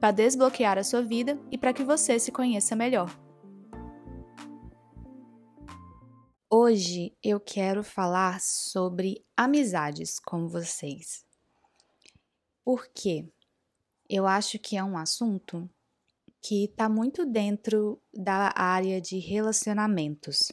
para desbloquear a sua vida e para que você se conheça melhor. Hoje eu quero falar sobre amizades com vocês. Por quê? Eu acho que é um assunto que está muito dentro da área de relacionamentos.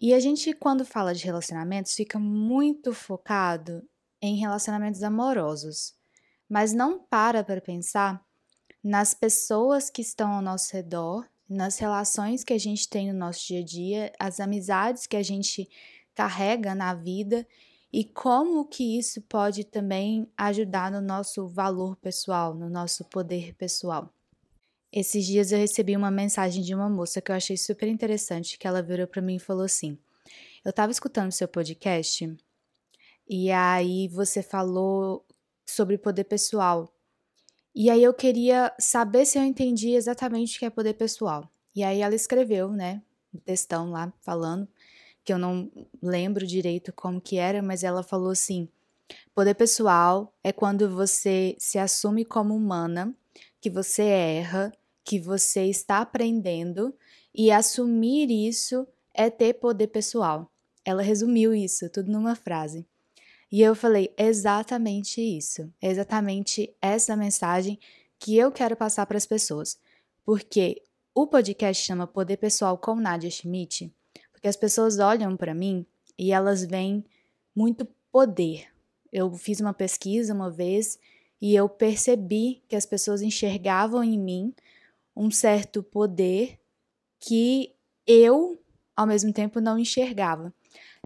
E a gente, quando fala de relacionamentos, fica muito focado em relacionamentos amorosos mas não para para pensar nas pessoas que estão ao nosso redor, nas relações que a gente tem no nosso dia a dia, as amizades que a gente carrega na vida e como que isso pode também ajudar no nosso valor pessoal, no nosso poder pessoal. Esses dias eu recebi uma mensagem de uma moça que eu achei super interessante, que ela virou para mim e falou assim: "Eu estava escutando seu podcast e aí você falou sobre poder pessoal. E aí eu queria saber se eu entendi exatamente o que é poder pessoal. E aí ela escreveu, né, um textão lá falando, que eu não lembro direito como que era, mas ela falou assim: poder pessoal é quando você se assume como humana, que você erra, que você está aprendendo e assumir isso é ter poder pessoal. Ela resumiu isso tudo numa frase. E eu falei exatamente isso, exatamente essa mensagem que eu quero passar para as pessoas. Porque o podcast chama Poder Pessoal com Nadia Schmidt, porque as pessoas olham para mim e elas veem muito poder. Eu fiz uma pesquisa uma vez e eu percebi que as pessoas enxergavam em mim um certo poder que eu, ao mesmo tempo, não enxergava.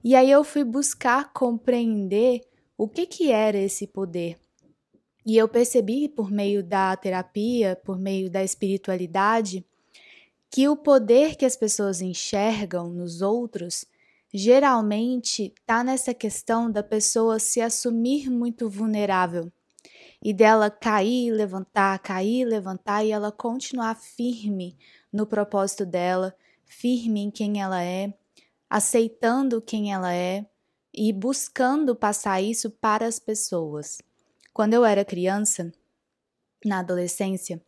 E aí eu fui buscar compreender o que, que era esse poder. E eu percebi por meio da terapia, por meio da espiritualidade, que o poder que as pessoas enxergam nos outros geralmente está nessa questão da pessoa se assumir muito vulnerável e dela cair, levantar, cair, levantar e ela continuar firme no propósito dela, firme em quem ela é, aceitando quem ela é e buscando passar isso para as pessoas. Quando eu era criança, na adolescência,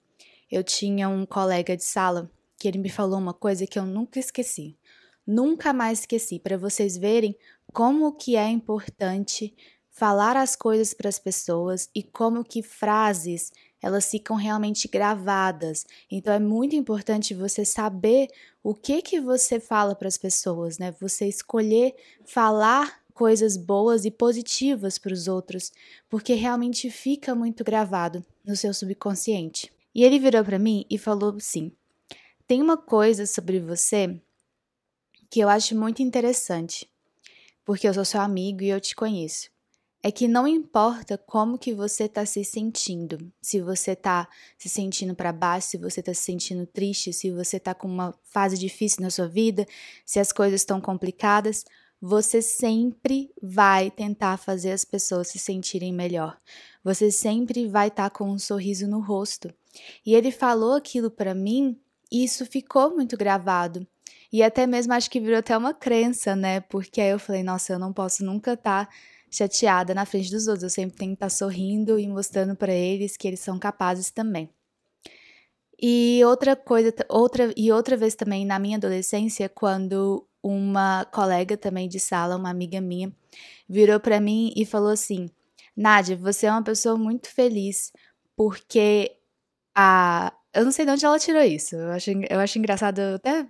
eu tinha um colega de sala que ele me falou uma coisa que eu nunca esqueci. Nunca mais esqueci, para vocês verem como que é importante falar as coisas para as pessoas e como que frases elas ficam realmente gravadas. Então é muito importante você saber o que que você fala para as pessoas, né? Você escolher falar coisas boas e positivas para os outros, porque realmente fica muito gravado no seu subconsciente. E ele virou para mim e falou assim: "Tem uma coisa sobre você que eu acho muito interessante, porque eu sou seu amigo e eu te conheço é que não importa como que você está se sentindo, se você está se sentindo para baixo, se você está se sentindo triste, se você está com uma fase difícil na sua vida, se as coisas estão complicadas, você sempre vai tentar fazer as pessoas se sentirem melhor. Você sempre vai estar tá com um sorriso no rosto. E ele falou aquilo para mim e isso ficou muito gravado. E até mesmo acho que virou até uma crença, né? Porque aí eu falei, nossa, eu não posso nunca estar tá chateada na frente dos outros. Eu sempre tenho que estar sorrindo e mostrando para eles que eles são capazes também. E outra coisa, outra e outra vez também na minha adolescência, quando uma colega também de sala, uma amiga minha, virou para mim e falou assim: "Nádia, você é uma pessoa muito feliz porque a eu não sei de onde ela tirou isso. Eu acho, eu acho engraçado, eu até,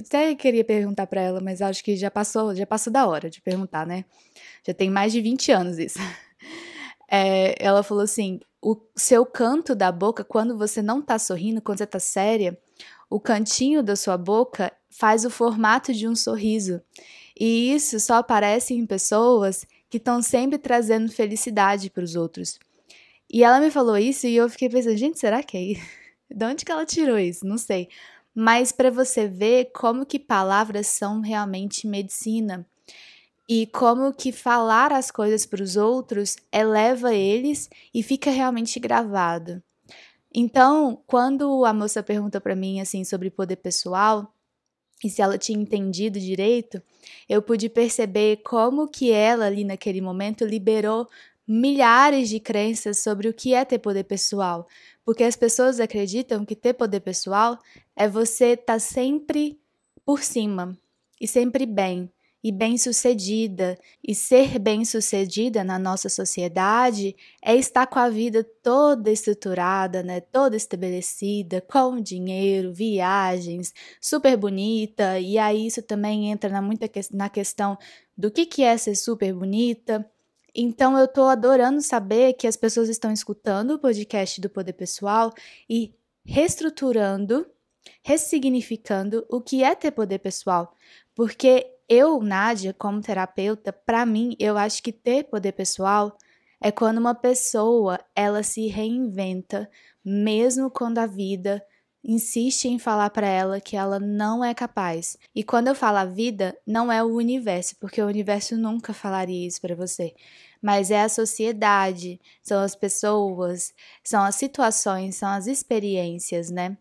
até queria perguntar para ela, mas acho que já passou, já passou da hora de perguntar, né? Já tem mais de 20 anos isso. É, ela falou assim: o seu canto da boca, quando você não tá sorrindo, quando você tá séria, o cantinho da sua boca faz o formato de um sorriso. E isso só aparece em pessoas que estão sempre trazendo felicidade para os outros. E ela me falou isso e eu fiquei pensando, gente, será que é isso? De onde que ela tirou isso? Não sei. Mas para você ver como que palavras são realmente medicina e como que falar as coisas para os outros eleva eles e fica realmente gravado. Então, quando a moça perguntou para mim assim sobre poder pessoal e se ela tinha entendido direito, eu pude perceber como que ela ali naquele momento liberou milhares de crenças sobre o que é ter poder pessoal, porque as pessoas acreditam que ter poder pessoal é você estar tá sempre por cima e sempre bem e bem-sucedida. E ser bem-sucedida na nossa sociedade é estar com a vida toda estruturada, né, toda estabelecida, com dinheiro, viagens, super bonita. E aí isso também entra na muita que na questão do que que é ser super bonita. Então eu tô adorando saber que as pessoas estão escutando o podcast do Poder Pessoal e reestruturando, ressignificando o que é ter poder pessoal, porque eu, Nádia, como terapeuta, para mim, eu acho que ter poder pessoal é quando uma pessoa ela se reinventa, mesmo quando a vida insiste em falar para ela que ela não é capaz. E quando eu falo a vida, não é o universo, porque o universo nunca falaria isso para você, mas é a sociedade, são as pessoas, são as situações, são as experiências, né?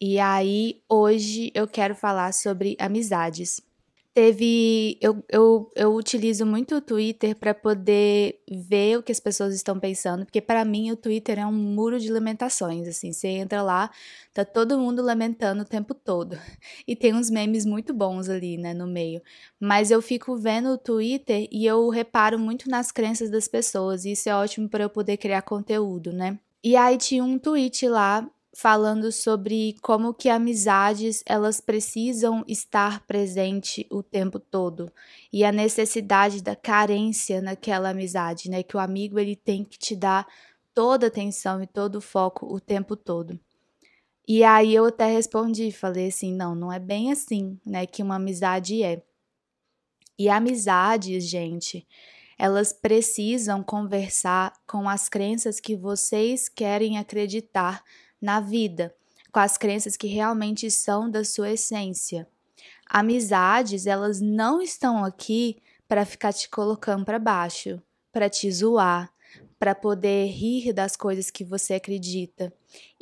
E aí, hoje eu quero falar sobre amizades teve. Eu, eu, eu utilizo muito o Twitter para poder ver o que as pessoas estão pensando, porque para mim o Twitter é um muro de lamentações. Assim, você entra lá, tá todo mundo lamentando o tempo todo. E tem uns memes muito bons ali, né, no meio. Mas eu fico vendo o Twitter e eu reparo muito nas crenças das pessoas, e isso é ótimo para eu poder criar conteúdo, né? E aí tinha um tweet lá falando sobre como que amizades elas precisam estar presente o tempo todo e a necessidade da carência naquela amizade, né? Que o amigo ele tem que te dar toda a atenção e todo o foco o tempo todo. E aí eu até respondi, falei assim, não, não é bem assim, né, que uma amizade é. E amizades, gente, elas precisam conversar com as crenças que vocês querem acreditar na vida, com as crenças que realmente são da sua essência. Amizades, elas não estão aqui para ficar te colocando para baixo, para te zoar, para poder rir das coisas que você acredita.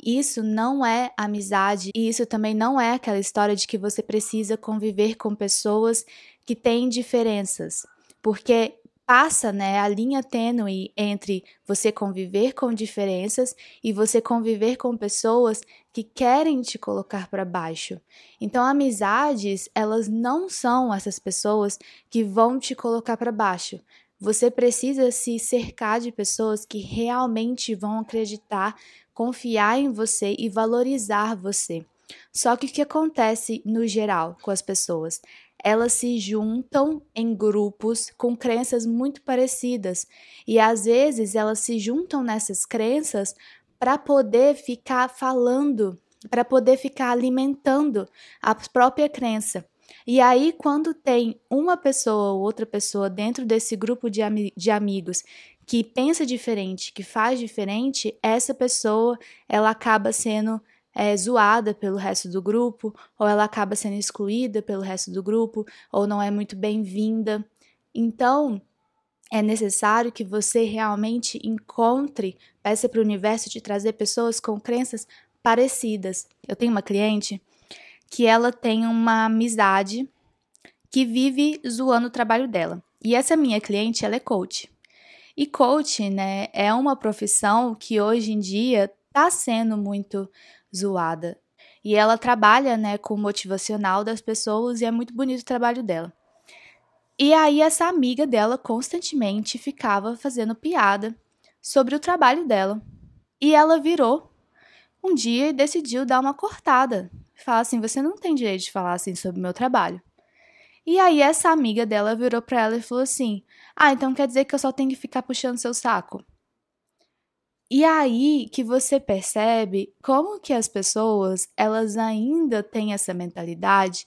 Isso não é amizade e isso também não é aquela história de que você precisa conviver com pessoas que têm diferenças, porque passa né, a linha tênue entre você conviver com diferenças e você conviver com pessoas que querem te colocar para baixo. Então, amizades, elas não são essas pessoas que vão te colocar para baixo. Você precisa se cercar de pessoas que realmente vão acreditar, confiar em você e valorizar você. Só que o que acontece no geral com as pessoas? Elas se juntam em grupos com crenças muito parecidas e às vezes elas se juntam nessas crenças para poder ficar falando, para poder ficar alimentando a própria crença. E aí, quando tem uma pessoa ou outra pessoa dentro desse grupo de, de amigos que pensa diferente, que faz diferente, essa pessoa ela acaba sendo é zoada pelo resto do grupo, ou ela acaba sendo excluída pelo resto do grupo, ou não é muito bem-vinda. Então, é necessário que você realmente encontre, peça para o universo te trazer pessoas com crenças parecidas. Eu tenho uma cliente que ela tem uma amizade que vive zoando o trabalho dela. E essa minha cliente, ela é coach. E coach, né, é uma profissão que hoje em dia está sendo muito zoada. E ela trabalha, né, com o motivacional das pessoas e é muito bonito o trabalho dela. E aí essa amiga dela constantemente ficava fazendo piada sobre o trabalho dela. E ela virou um dia e decidiu dar uma cortada. Falar assim: "Você não tem direito de falar assim sobre o meu trabalho". E aí essa amiga dela virou para ela e falou assim: "Ah, então quer dizer que eu só tenho que ficar puxando seu saco?" E aí que você percebe como que as pessoas, elas ainda têm essa mentalidade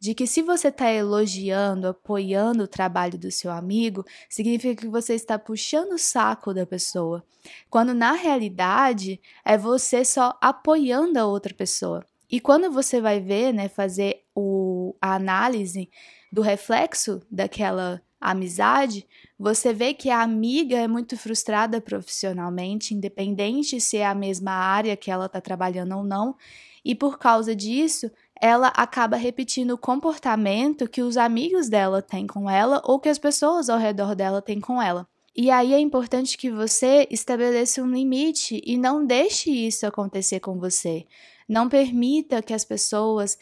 de que se você está elogiando, apoiando o trabalho do seu amigo, significa que você está puxando o saco da pessoa, quando na realidade é você só apoiando a outra pessoa. E quando você vai ver, né, fazer o, a análise do reflexo daquela amizade, você vê que a amiga é muito frustrada profissionalmente, independente se é a mesma área que ela está trabalhando ou não, e por causa disso, ela acaba repetindo o comportamento que os amigos dela têm com ela ou que as pessoas ao redor dela têm com ela. E aí é importante que você estabeleça um limite e não deixe isso acontecer com você. Não permita que as pessoas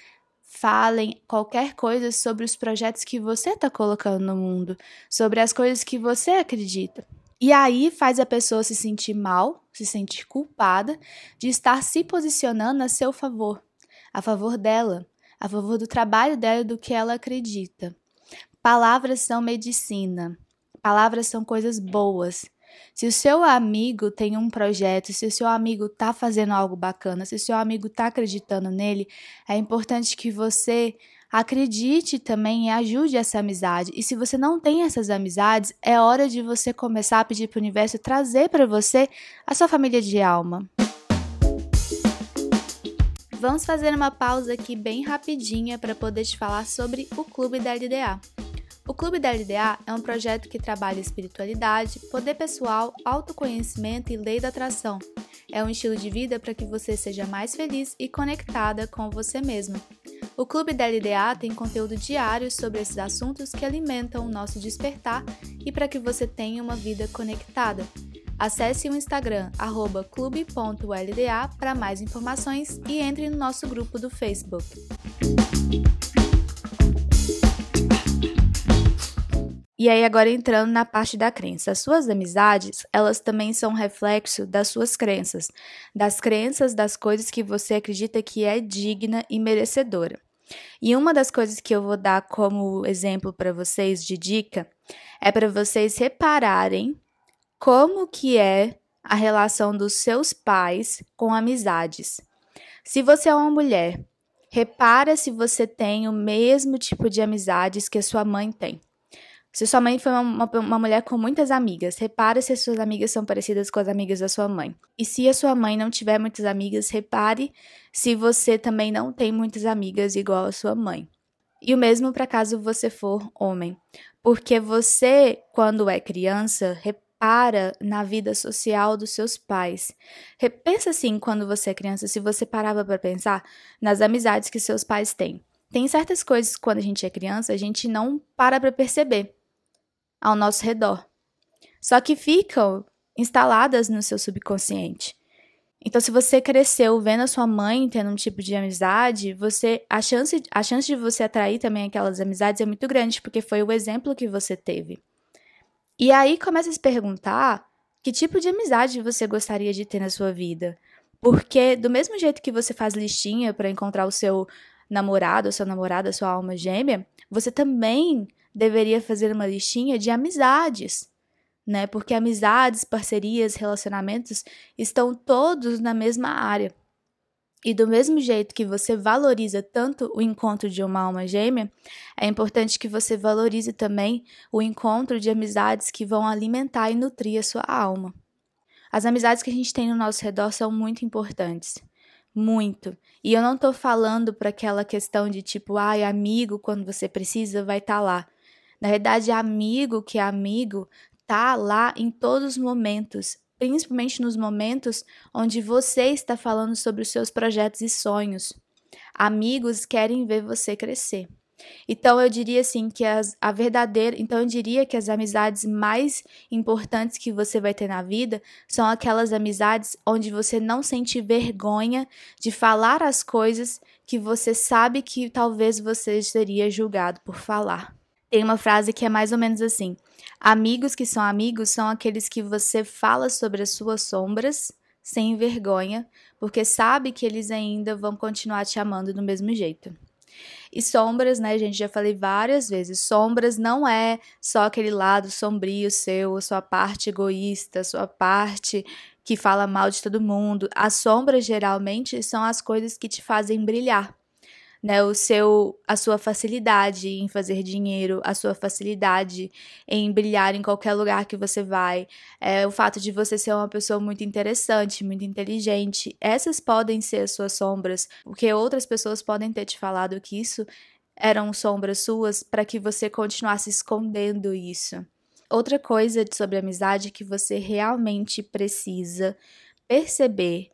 falem qualquer coisa sobre os projetos que você está colocando no mundo, sobre as coisas que você acredita. E aí faz a pessoa se sentir mal, se sentir culpada de estar se posicionando a seu favor, a favor dela, a favor do trabalho dela e do que ela acredita. Palavras são medicina. Palavras são coisas boas. Se o seu amigo tem um projeto, se o seu amigo está fazendo algo bacana, se o seu amigo está acreditando nele, é importante que você acredite também e ajude essa amizade. E se você não tem essas amizades, é hora de você começar a pedir para o universo trazer para você a sua família de alma. Vamos fazer uma pausa aqui bem rapidinha para poder te falar sobre o Clube da LDA. O Clube da LDA é um projeto que trabalha espiritualidade, poder pessoal, autoconhecimento e lei da atração. É um estilo de vida para que você seja mais feliz e conectada com você mesma. O Clube da LDA tem conteúdo diário sobre esses assuntos que alimentam o nosso despertar e para que você tenha uma vida conectada. Acesse o Instagram clube.lda para mais informações e entre no nosso grupo do Facebook. E aí agora entrando na parte da crença, as suas amizades, elas também são reflexo das suas crenças, das crenças das coisas que você acredita que é digna e merecedora. E uma das coisas que eu vou dar como exemplo para vocês de dica é para vocês repararem como que é a relação dos seus pais com amizades. Se você é uma mulher, repara se você tem o mesmo tipo de amizades que a sua mãe tem. Se sua mãe foi uma, uma, uma, mulher com muitas amigas, repare se as suas amigas são parecidas com as amigas da sua mãe. E se a sua mãe não tiver muitas amigas, repare se você também não tem muitas amigas igual a sua mãe. E o mesmo para caso você for homem. Porque você, quando é criança, repara na vida social dos seus pais. Pensa assim quando você é criança, se você parava para pensar nas amizades que seus pais têm. Tem certas coisas quando a gente é criança, a gente não para para perceber ao nosso redor. Só que ficam instaladas no seu subconsciente. Então, se você cresceu vendo a sua mãe tendo um tipo de amizade, você a chance, a chance de você atrair também aquelas amizades é muito grande, porque foi o exemplo que você teve. E aí começa a se perguntar que tipo de amizade você gostaria de ter na sua vida. Porque do mesmo jeito que você faz listinha para encontrar o seu namorado, sua namorada, sua alma gêmea, você também deveria fazer uma listinha de amizades, né? Porque amizades, parcerias, relacionamentos estão todos na mesma área. E do mesmo jeito que você valoriza tanto o encontro de uma alma gêmea, é importante que você valorize também o encontro de amizades que vão alimentar e nutrir a sua alma. As amizades que a gente tem no nosso redor são muito importantes. Muito. E eu não tô falando para aquela questão de tipo, ai, amigo, quando você precisa, vai estar tá lá. Na verdade, amigo que é amigo tá lá em todos os momentos, principalmente nos momentos onde você está falando sobre os seus projetos e sonhos. Amigos querem ver você crescer. Então eu diria assim que as, a verdadeira, então eu diria que as amizades mais importantes que você vai ter na vida são aquelas amizades onde você não sente vergonha de falar as coisas que você sabe que talvez você seria julgado por falar. Tem uma frase que é mais ou menos assim: Amigos que são amigos são aqueles que você fala sobre as suas sombras sem vergonha, porque sabe que eles ainda vão continuar te amando do mesmo jeito. E sombras, né, gente, já falei várias vezes, sombras não é só aquele lado sombrio seu, sua parte egoísta, sua parte que fala mal de todo mundo. As sombras geralmente são as coisas que te fazem brilhar né, o seu, a sua facilidade em fazer dinheiro, a sua facilidade em brilhar em qualquer lugar que você vai, é, o fato de você ser uma pessoa muito interessante, muito inteligente, essas podem ser as suas sombras, porque outras pessoas podem ter te falado que isso eram sombras suas para que você continuasse escondendo isso. Outra coisa sobre amizade que você realmente precisa perceber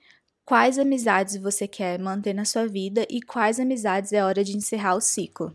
quais amizades você quer manter na sua vida e quais amizades é hora de encerrar o ciclo.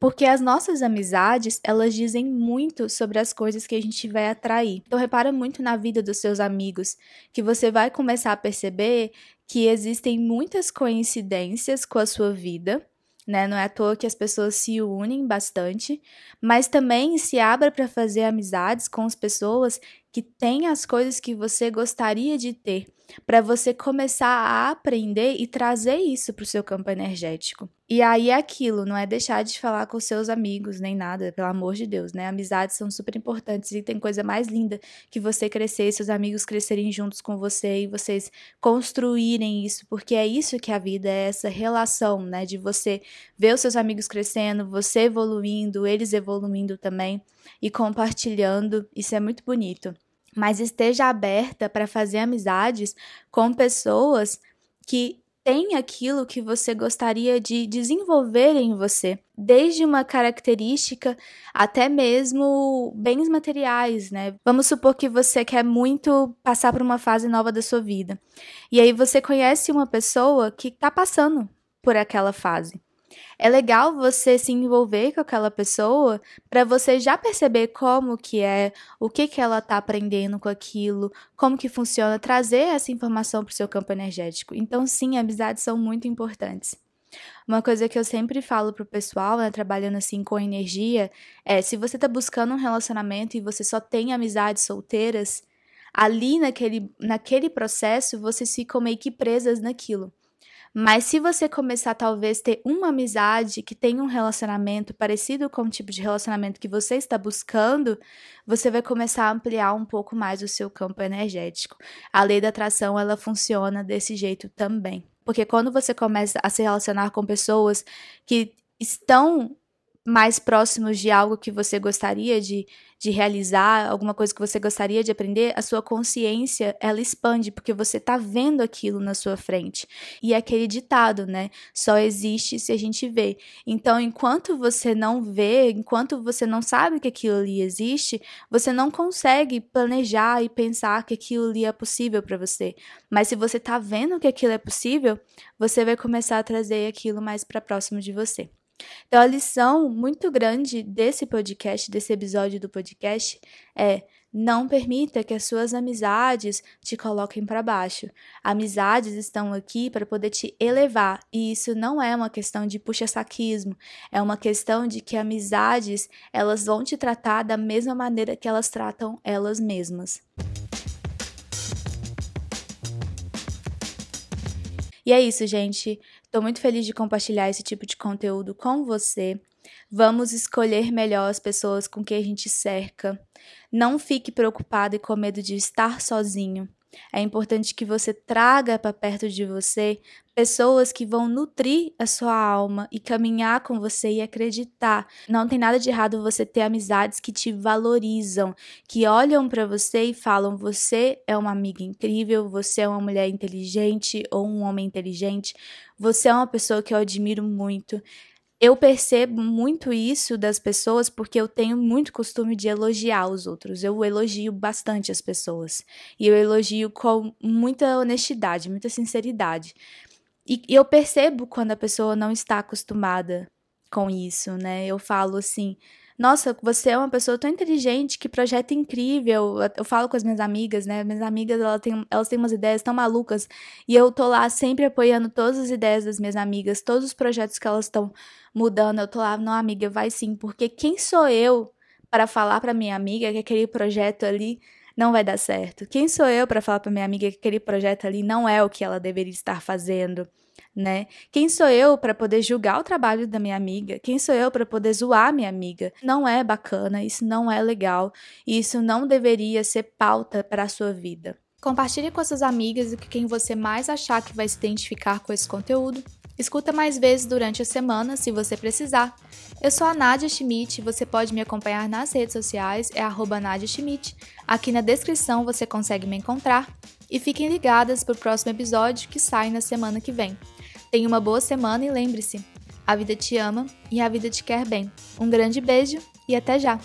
Porque as nossas amizades, elas dizem muito sobre as coisas que a gente vai atrair. Então repara muito na vida dos seus amigos, que você vai começar a perceber que existem muitas coincidências com a sua vida, né? Não é à toa que as pessoas se unem bastante, mas também se abra para fazer amizades com as pessoas que têm as coisas que você gostaria de ter para você começar a aprender e trazer isso para o seu campo energético. E aí é aquilo, não é deixar de falar com seus amigos nem nada, pelo amor de Deus, né? Amizades são super importantes e tem coisa mais linda que você crescer, seus amigos crescerem juntos com você e vocês construírem isso, porque é isso que a vida é, essa relação, né? De você ver os seus amigos crescendo, você evoluindo, eles evoluindo também e compartilhando. Isso é muito bonito mas esteja aberta para fazer amizades com pessoas que têm aquilo que você gostaria de desenvolver em você, desde uma característica até mesmo bens materiais, né? Vamos supor que você quer muito passar por uma fase nova da sua vida. E aí você conhece uma pessoa que está passando por aquela fase. É legal você se envolver com aquela pessoa para você já perceber como que é, o que que ela está aprendendo com aquilo, como que funciona, trazer essa informação para o seu campo energético. Então, sim, amizades são muito importantes. Uma coisa que eu sempre falo pro pessoal, né, trabalhando assim com energia, é se você tá buscando um relacionamento e você só tem amizades solteiras, ali naquele, naquele processo vocês ficam meio que presas naquilo. Mas se você começar talvez ter uma amizade que tem um relacionamento parecido com o tipo de relacionamento que você está buscando, você vai começar a ampliar um pouco mais o seu campo energético. A lei da atração, ela funciona desse jeito também. Porque quando você começa a se relacionar com pessoas que estão mais próximos de algo que você gostaria de, de realizar, alguma coisa que você gostaria de aprender, a sua consciência ela expande porque você está vendo aquilo na sua frente. E é aquele ditado, né? Só existe se a gente vê. Então, enquanto você não vê, enquanto você não sabe que aquilo ali existe, você não consegue planejar e pensar que aquilo ali é possível para você. Mas se você está vendo que aquilo é possível, você vai começar a trazer aquilo mais para próximo de você. Então, a lição muito grande desse podcast, desse episódio do podcast, é não permita que as suas amizades te coloquem para baixo. Amizades estão aqui para poder te elevar, e isso não é uma questão de puxa-saquismo, é uma questão de que amizades, elas vão te tratar da mesma maneira que elas tratam elas mesmas. E é isso, gente. Estou muito feliz de compartilhar esse tipo de conteúdo com você. Vamos escolher melhor as pessoas com quem a gente cerca. Não fique preocupado e com medo de estar sozinho. É importante que você traga para perto de você pessoas que vão nutrir a sua alma e caminhar com você e acreditar. Não tem nada de errado você ter amizades que te valorizam, que olham para você e falam: você é uma amiga incrível, você é uma mulher inteligente ou um homem inteligente, você é uma pessoa que eu admiro muito. Eu percebo muito isso das pessoas porque eu tenho muito costume de elogiar os outros. Eu elogio bastante as pessoas. E eu elogio com muita honestidade, muita sinceridade. E eu percebo quando a pessoa não está acostumada com isso, né? Eu falo assim: nossa, você é uma pessoa tão inteligente, que projeto incrível. Eu falo com as minhas amigas, né? Minhas amigas, elas têm, elas têm umas ideias tão malucas. E eu tô lá sempre apoiando todas as ideias das minhas amigas, todos os projetos que elas estão mudando. Eu tô lá, não, amiga, vai sim. Porque quem sou eu para falar para minha amiga que aquele projeto ali não vai dar certo? Quem sou eu para falar para minha amiga que aquele projeto ali não é o que ela deveria estar fazendo? Né? Quem sou eu para poder julgar o trabalho da minha amiga? Quem sou eu para poder zoar minha amiga? Não é bacana, isso não é legal, e isso não deveria ser pauta para a sua vida. Compartilhe com as suas amigas e com quem você mais achar que vai se identificar com esse conteúdo. Escuta mais vezes durante a semana, se você precisar. Eu sou a Nadia Schmidt, você pode me acompanhar nas redes sociais, é arroba Nadia Schmidt. Aqui na descrição você consegue me encontrar. E fiquem ligadas para o próximo episódio que sai na semana que vem. Tenha uma boa semana e lembre-se, a vida te ama e a vida te quer bem. Um grande beijo e até já!